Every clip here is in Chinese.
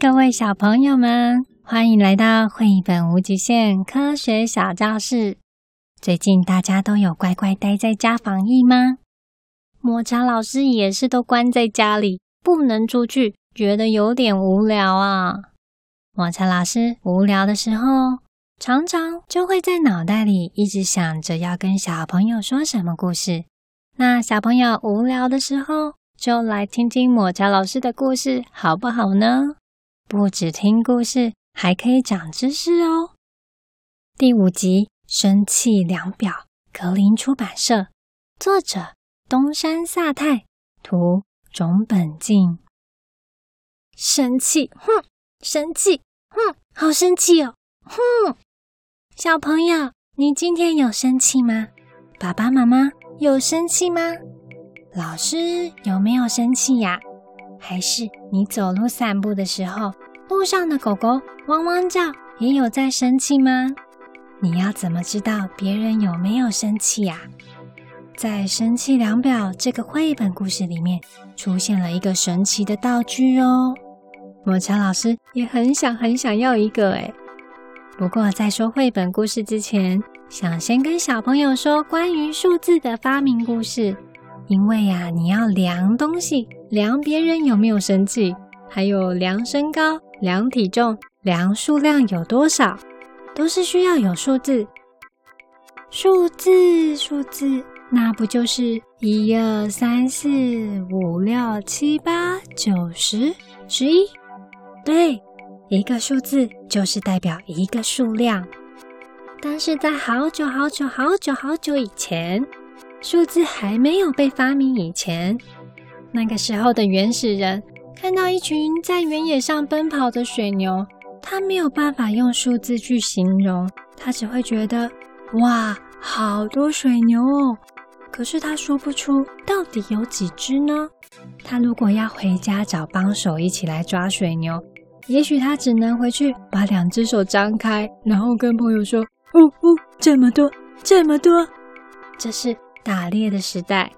各位小朋友们，欢迎来到绘本无极限科学小教室。最近大家都有乖乖待在家防疫吗？抹茶老师也是都关在家里，不能出去，觉得有点无聊啊。抹茶老师无聊的时候，常常就会在脑袋里一直想着要跟小朋友说什么故事。那小朋友无聊的时候，就来听听抹茶老师的故事，好不好呢？不只听故事，还可以长知识哦。第五集《生气量表》，格林出版社，作者东山萨太，图种本静。生气，哼！生气，哼！好生气哦，哼！小朋友，你今天有生气吗？爸爸妈妈有生气吗？老师有没有生气呀？还是你走路散步的时候，路上的狗狗汪汪叫，也有在生气吗？你要怎么知道别人有没有生气呀？在《生气量表》这个绘本故事里面，出现了一个神奇的道具哦。抹茶老师也很想很想要一个诶。不过在说绘本故事之前，想先跟小朋友说关于数字的发明故事。因为呀，你要量东西，量别人有没有生气，还有量身高、量体重、量数量有多少，都是需要有数字。数字，数字，那不就是一二三四五六七八九十十一？对，一个数字就是代表一个数量。但是在好久好久好久好久以前，数字还没有被发明以前，那个时候的原始人看到一群在原野上奔跑的水牛，他没有办法用数字去形容，他只会觉得哇，好多水牛哦！可是他说不出到底有几只呢？他如果要回家找帮手一起来抓水牛，也许他只能回去把两只手张开，然后跟朋友说：“哦哦，这么多，这么多。”这是。打猎的时代，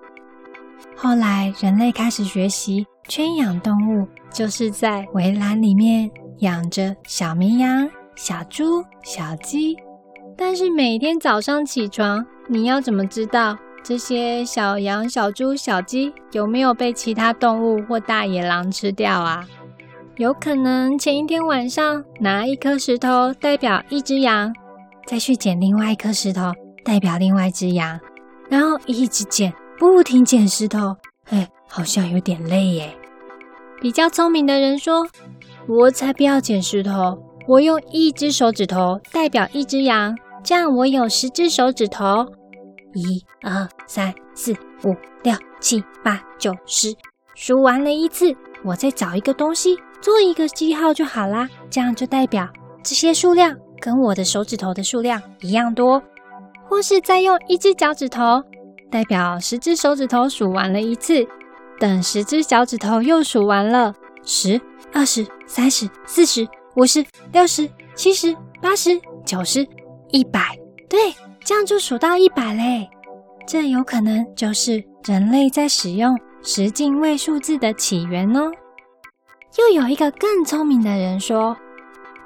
后来人类开始学习圈养动物，就是在围栏里面养着小绵羊、小猪、小鸡。但是每天早上起床，你要怎么知道这些小羊、小猪、小鸡有没有被其他动物或大野狼吃掉啊？有可能前一天晚上拿一颗石头代表一只羊，再去捡另外一颗石头代表另外一只羊。然后一直捡，不停捡石头，哎，好像有点累耶。比较聪明的人说：“我才不要捡石头，我用一只手指头代表一只羊，这样我有十只手指头。一、二、三、四、五、六、七、八、九、十，数完了一次，我再找一个东西做一个记号就好啦，这样就代表这些数量跟我的手指头的数量一样多。”或是再用一只脚趾头代表十只手指头数完了一次，等十只脚趾头又数完了十、二十、三十、四十、五十、六十、七十、八十、九十、一百，对，这样就数到一百嘞。这有可能就是人类在使用十进位数字的起源哦。又有一个更聪明的人说：“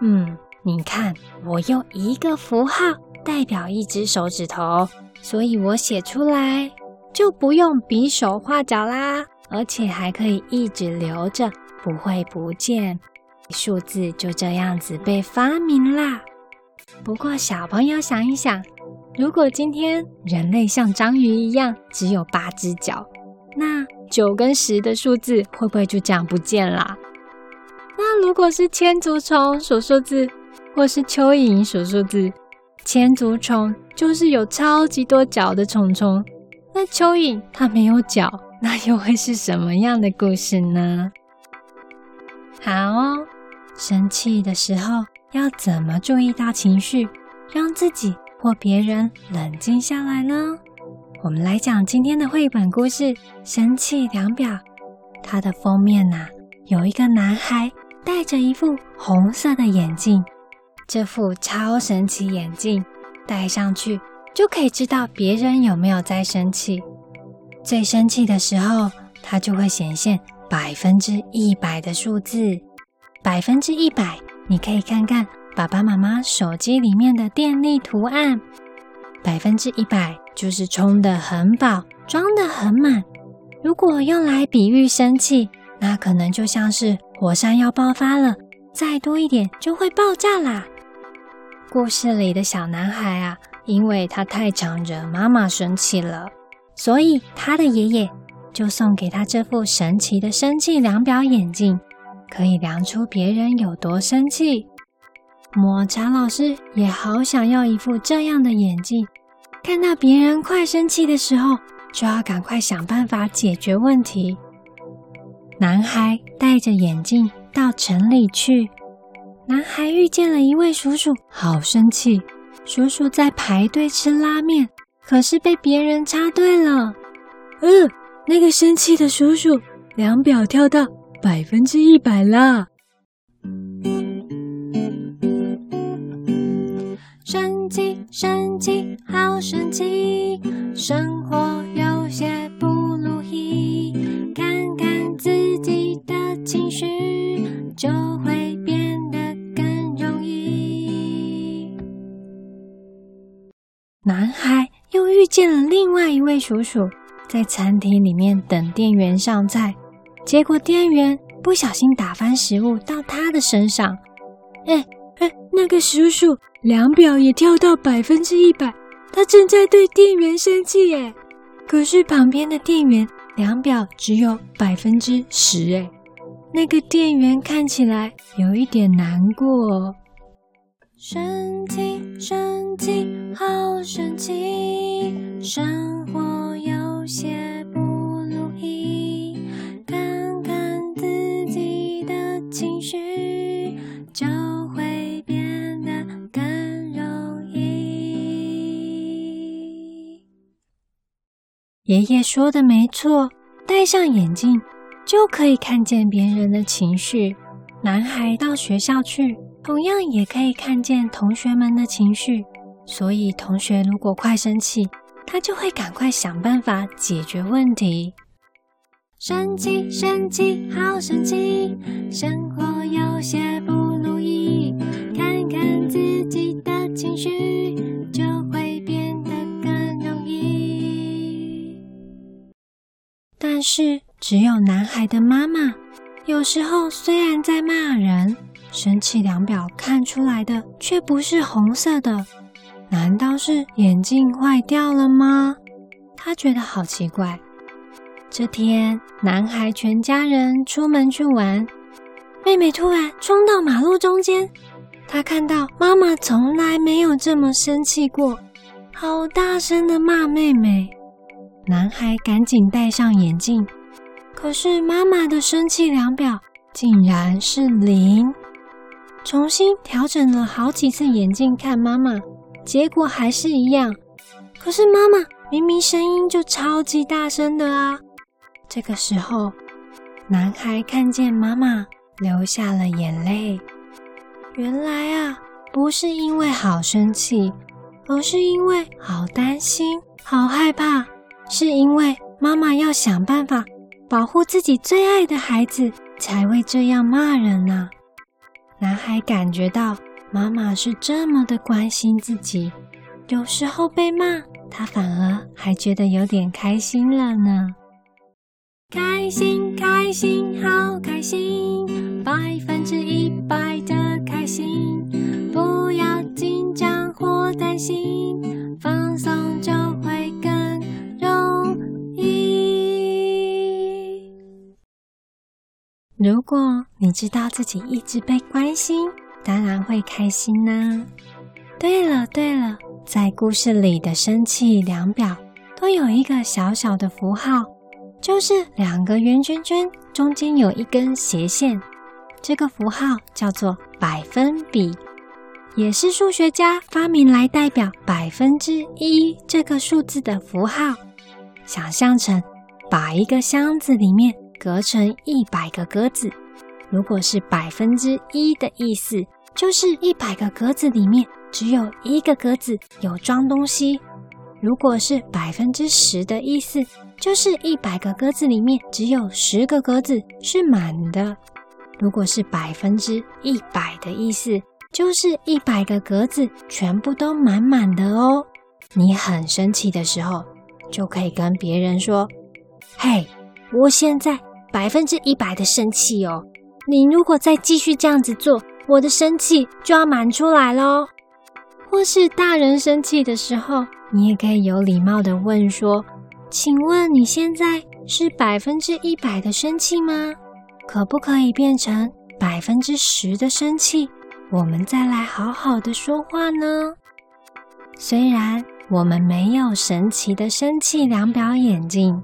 嗯，你看，我用一个符号。”代表一只手指头，所以我写出来就不用比手画脚啦，而且还可以一直留着，不会不见。数字就这样子被发明啦。不过小朋友想一想，如果今天人类像章鱼一样只有八只脚，那九跟十的数字会不会就这样不见啦？那如果是千足虫数数字，或是蚯蚓数数字？千足虫就是有超级多脚的虫虫，那蚯蚓它没有脚，那又会是什么样的故事呢？好哦，生气的时候要怎么注意到情绪，让自己或别人冷静下来呢？我们来讲今天的绘本故事《生气量表》。它的封面呐、有一个男孩戴着一副红色的眼镜。这副超神奇眼镜戴上去，就可以知道别人有没有在生气。最生气的时候，它就会显现百分之一百的数字。百分之一百，你可以看看爸爸妈妈手机里面的电力图案。百分之一百就是充得很饱，装得很满。如果用来比喻生气，那可能就像是火山要爆发了，再多一点就会爆炸啦。故事里的小男孩啊，因为他太常惹妈妈生气了，所以他的爷爷就送给他这副神奇的生气量表眼镜，可以量出别人有多生气。抹茶老师也好想要一副这样的眼镜，看到别人快生气的时候，就要赶快想办法解决问题。男孩戴着眼镜到城里去，男孩遇见了一位叔叔，好生气。叔叔在排队吃拉面，可是被别人插队了。嗯，那个生气的叔叔，量表跳到百分之一百了。生气，好生气，生活位叔叔，在餐厅里面等店员上菜，结果店员不小心打翻食物到他的身上。哎哎，那个叔叔。量表也跳到百分之一百，他正在对店员生气耶。可是旁边的店员量表只有百分之十哎，那个店员看起来有一点难过。生气，生气，好生气，生活有些不如意，看看自己的情绪就会变得更容易。爷爷说的没错，戴上眼镜就可以看见别人的情绪。男孩到学校去，同样也可以看见同学们的情绪。所以，同学如果快生气，他就会赶快想办法解决问题。生气，生气，好生气，生活有些不如意，看看自己的情绪，就会变得更容易。但是，只有男孩的妈妈，有时候虽然在骂人，生气量表看出来的却不是红色的。难道是眼镜坏掉了吗？他觉得好奇怪。这天，男孩全家人出门去玩，妹妹突然冲到马路中间，他看到妈妈从来没有这么生气过，好大声的骂妹妹。男孩赶紧戴上眼镜，可是妈妈的生气量表竟然是零。重新调整了好几次眼镜看妈妈，结果还是一样。可是妈妈明明声音就超级大声的啊！这个时候，男孩看见妈妈流下了眼泪。原来啊，不是因为好生气，而是因为好担心、好害怕。是因为妈妈要想办法保护自己最爱的孩子，才会这样骂人呢。男孩感觉到妈妈是这么的关心自己，有时候被骂，他反而还觉得有点开心了呢。开心，开心，好开心，百分之一百的开心，不要紧张或担心，放松就如果你知道自己一直被关心，当然会开心呐。对了对了，在故事里的生气量表都有一个小小的符号，就是两个圆圈圈中间有一根斜线，这个符号叫做百分比，也是数学家发明来代表百分之一这个数字的符号。想象成把一个箱子里面。隔成一百个格子，如果是百分之一的意思，就是一百个格子里面只有一个格子有装东西；如果是百分之十的意思，就是一百个格子里面只有十个格子是满的。如果是百分之一百的意思，就是一百个格子全部都满满的哦。你很生气的时候，就可以跟别人说：“嘿，我现在百分之一百的生气哦。你如果再继续这样子做，我的生气就要满出来喽。”或是大人生气的时候，你也可以有礼貌的问说：“请问你现在是百分之一百的生气吗？可不可以变成百分之十的生气？我们再来好好的说话呢？”虽然我们没有神奇的生气量表眼镜，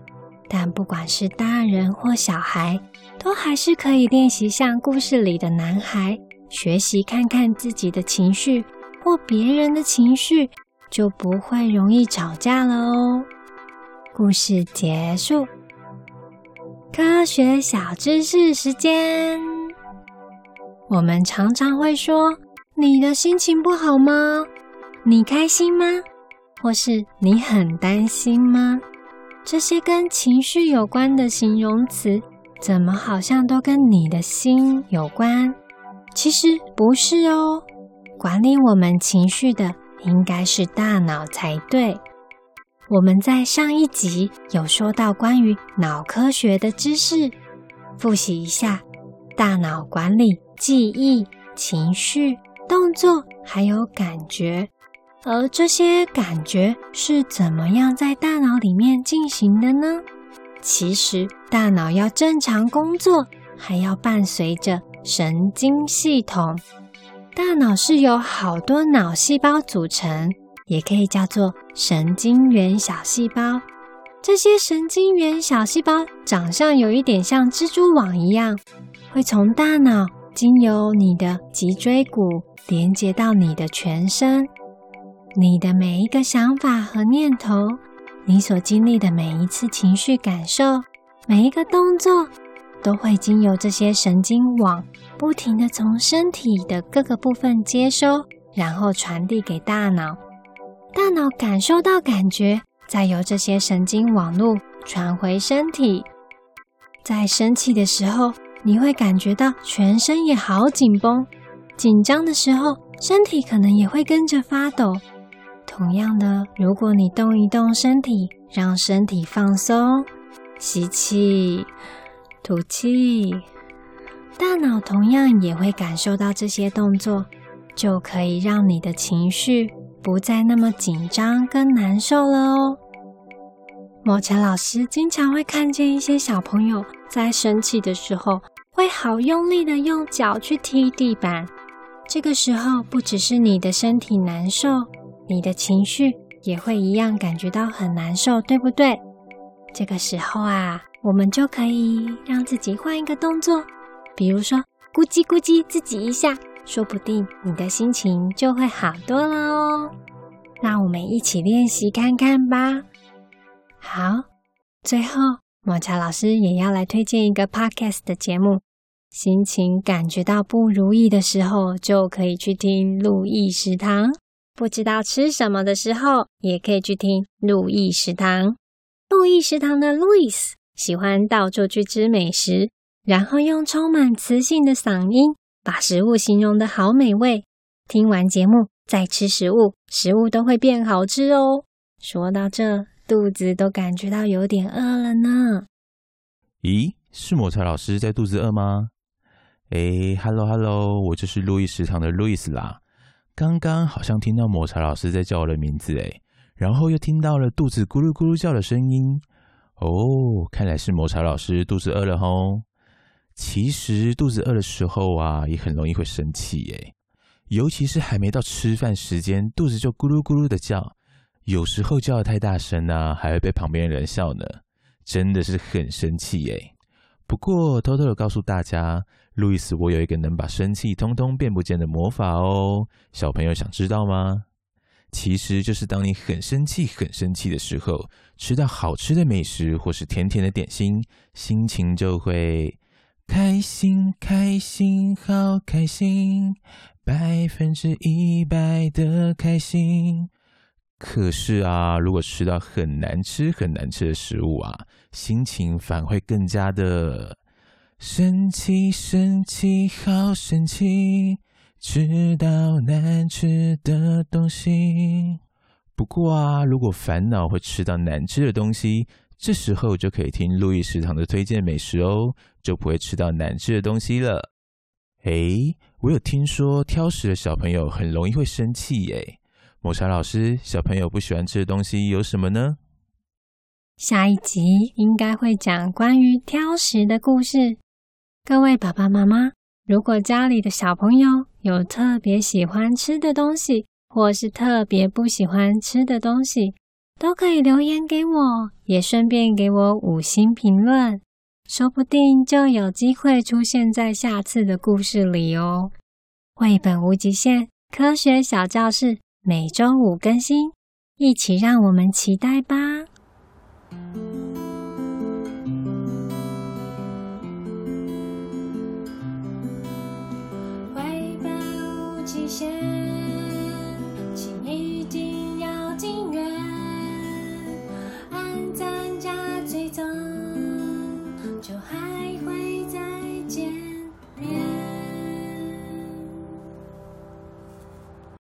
但不管是大人或小孩，都还是可以练习像故事里的男孩，学习看看自己的情绪。或别人的情绪，就不会容易吵架了哦。故事结束。科学小知识时间。我们常常会说：“你的心情不好吗？你开心吗？或是你很担心吗？”这些跟情绪有关的形容词，怎么好像都跟你的心有关？其实不是哦。管理我们情绪的应该是大脑才对。我们在上一集有说到关于脑科学的知识，复习一下：大脑管理记忆、情绪、动作，还有感觉。而这些感觉是怎么样在大脑里面进行的呢？其实，大脑要正常工作，还要伴随着神经系统。大脑是由好多脑细胞组成，也可以叫做神经元小细胞。这些神经元小细胞长相有一点像蜘蛛网一样，会从大脑经由你的脊椎骨连接到你的全身。你的每一个想法和念头，你所经历的每一次情绪感受，每一个动作，都会经由这些神经网，不停地从身体的各个部分接收，然后传递给大脑。大脑感受到感觉，再由这些神经网络传回身体。在生气的时候，你会感觉到全身也好紧绷；紧张的时候，身体可能也会跟着发抖。同样的，如果你动一动身体，让身体放松，吸气。吐气，大脑同样也会感受到这些动作，就可以让你的情绪不再那么紧张跟难受了哦。抹茶老师经常会看见一些小朋友在生气的时候，会好用力的用脚去踢地板。这个时候，不只是你的身体难受，你的情绪也会一样感觉到很难受，对不对？这个时候啊。我们就可以让自己换一个动作，比如说咕叽咕叽自己一下，说不定你的心情就会好多了哦。那我们一起练习看看吧。好，最后抹茶老师也要来推荐一个 podcast 的节目，心情感觉到不如意的时候，就可以去听路易食堂。不知道吃什么的时候，也可以去听路易食堂。路易食堂的路易斯。喜欢到处去吃美食，然后用充满磁性的嗓音把食物形容的好美味。听完节目再吃食物，食物都会变好吃哦。说到这，肚子都感觉到有点饿了呢。咦，是抹茶老师在肚子饿吗？诶，Hello Hello，我就是路易食堂的路易斯啦。刚刚好像听到抹茶老师在叫我的名字，诶，然后又听到了肚子咕噜咕噜叫的声音。哦，看来是抹茶老师肚子饿了吼。其实肚子饿的时候啊，也很容易会生气耶。尤其是还没到吃饭时间，肚子就咕噜咕噜的叫。有时候叫得太大声啊，还会被旁边的人笑呢。真的是很生气耶。不过偷偷的告诉大家，路易斯，我有一个能把生气通通变不见的魔法哦。小朋友想知道吗？其实就是当你很生气、很生气的时候，吃到好吃的美食或是甜甜的点心，心情就会开心、开心、好开心，百分之一百的开心。可是啊，如果吃到很难吃、很难吃的食物啊，心情反而会更加的神奇，神奇，好神奇，吃到难吃的东西。不过啊，如果烦恼会吃到难吃的东西，这时候就可以听路易食堂的推荐美食哦，就不会吃到难吃的东西了。诶，我有听说挑食的小朋友很容易会生气耶。抹茶老师，小朋友不喜欢吃的东西有什么呢？下一集应该会讲关于挑食的故事。各位爸爸妈妈，如果家里的小朋友有特别喜欢吃的东西，或是特别不喜欢吃的东西，都可以留言给我，也顺便给我五星评论，说不定就有机会出现在下次的故事里哦。绘本无极限，科学小教室每周五更新，一起让我们期待吧。